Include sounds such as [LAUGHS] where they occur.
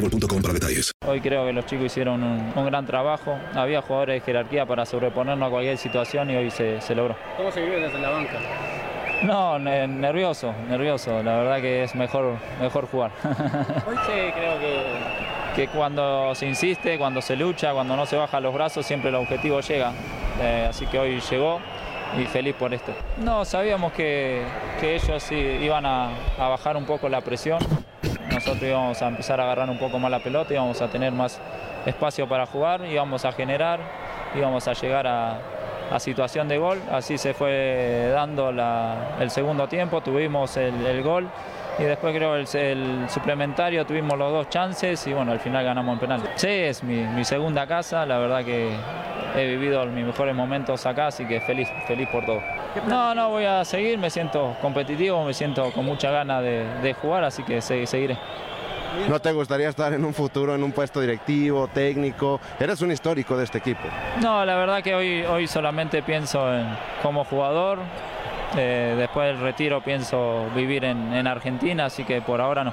boostmobile.com para detalles. Hoy creo que los chicos hicieron un, un gran trabajo. Había jugadores de jerarquía para sobreponernos a cualquier situación y hoy se, se logró. ¿Cómo se vive desde la banca? No, ne- nervioso, nervioso. La verdad que es mejor, mejor jugar. [LAUGHS] sí, creo que, que cuando se insiste, cuando se lucha, cuando no se baja los brazos, siempre el objetivo llega. Eh, así que hoy llegó y feliz por esto. No, sabíamos que, que ellos sí iban a, a bajar un poco la presión. Nosotros íbamos a empezar a agarrar un poco más la pelota, íbamos a tener más espacio para jugar, íbamos a generar, íbamos a llegar a, a situación de gol. Así se fue dando la- el segundo tiempo, tuvimos el, gol y después creo el, el suplementario tuvimos los dos chances y bueno, al final ganamos en penal. Sí, es mi, mi segunda casa, la verdad que he vivido mis mejores momentos acá, así que feliz, feliz por todo. No, no, voy a seguir, me siento competitivo, me siento con mucha ganas de, de jugar, así que se- seguiré. ¿No te gustaría estar en un futuro en un puesto directivo, técnico? Eres un histórico de este equipo. No, la verdad que hoy, hoy solamente pienso en como jugador. eh, después del retiro pienso vivir en, en Argentina, así que por ahora no.